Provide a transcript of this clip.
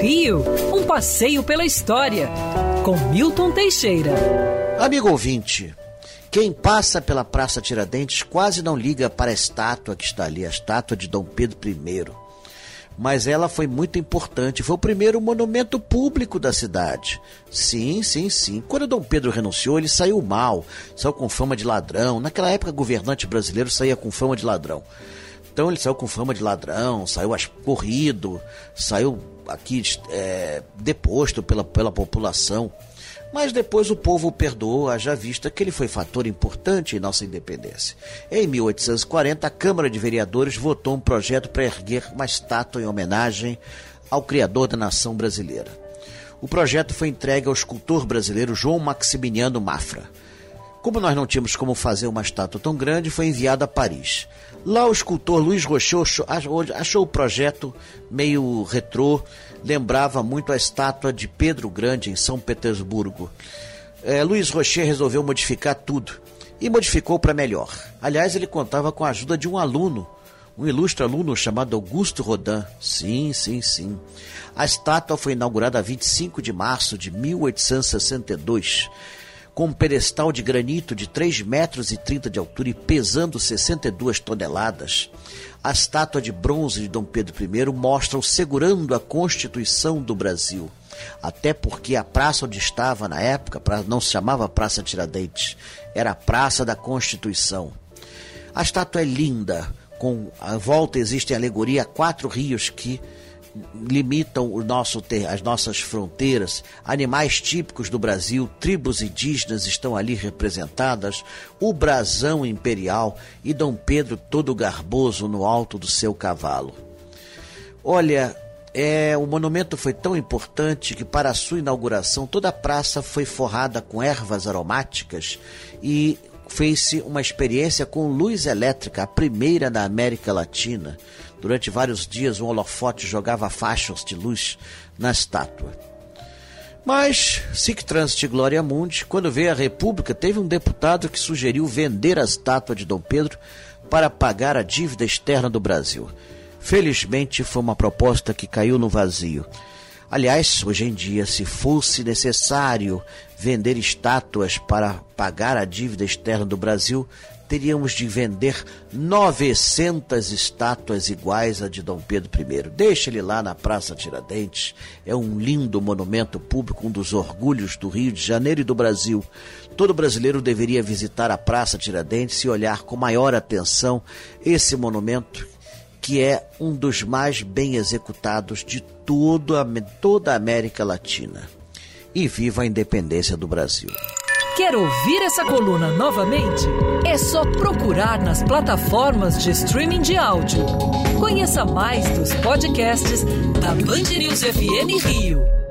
Rio, um passeio pela história, com Milton Teixeira. Amigo ouvinte, quem passa pela Praça Tiradentes quase não liga para a estátua que está ali, a estátua de Dom Pedro I. Mas ela foi muito importante, foi o primeiro monumento público da cidade. Sim, sim, sim. Quando Dom Pedro renunciou, ele saiu mal, saiu com fama de ladrão. Naquela época, governante brasileiro saía com fama de ladrão. Então ele saiu com fama de ladrão, saiu corrido, saiu aqui é, deposto pela, pela população. Mas depois o povo perdoou, haja vista que ele foi fator importante em nossa independência. Em 1840, a Câmara de Vereadores votou um projeto para erguer uma estátua em homenagem ao criador da nação brasileira. O projeto foi entregue ao escultor brasileiro João Maximiliano Mafra. Como nós não tínhamos como fazer uma estátua tão grande, foi enviado a Paris. Lá o escultor Luiz Rochot achou o projeto meio retrô, lembrava muito a estátua de Pedro Grande em São Petersburgo. É, Luiz Rocher resolveu modificar tudo e modificou para melhor. Aliás, ele contava com a ajuda de um aluno, um ilustre aluno chamado Augusto Rodin. Sim, sim, sim. A estátua foi inaugurada 25 de março de 1862 com um pedestal de granito de 3 metros e 30 de altura e pesando 62 toneladas. A estátua de bronze de Dom Pedro I mostra-o segurando a Constituição do Brasil. Até porque a praça onde estava na época não se chamava Praça Tiradentes, era a Praça da Constituição. A estátua é linda, com a volta existe alegoria a quatro rios que limitam o nosso ter, as nossas fronteiras. Animais típicos do Brasil, tribos indígenas estão ali representadas, o brasão imperial e Dom Pedro todo garboso no alto do seu cavalo. Olha, é, o monumento foi tão importante que para sua inauguração toda a praça foi forrada com ervas aromáticas e fez-se uma experiência com luz elétrica, a primeira na América Latina. Durante vários dias, um holofote jogava faixas de luz na estátua. Mas, sic transit gloria mundi, quando veio a República, teve um deputado que sugeriu vender a estátua de Dom Pedro para pagar a dívida externa do Brasil. Felizmente, foi uma proposta que caiu no vazio. Aliás, hoje em dia, se fosse necessário vender estátuas para pagar a dívida externa do Brasil, teríamos de vender 900 estátuas iguais à de Dom Pedro I. Deixa ele lá na Praça Tiradentes. É um lindo monumento público, um dos orgulhos do Rio de Janeiro e do Brasil. Todo brasileiro deveria visitar a Praça Tiradentes e olhar com maior atenção esse monumento que é um dos mais bem executados de todo a, toda a América Latina. E viva a independência do Brasil. Quer ouvir essa coluna novamente? É só procurar nas plataformas de streaming de áudio. Conheça mais dos podcasts da Band News FM Rio.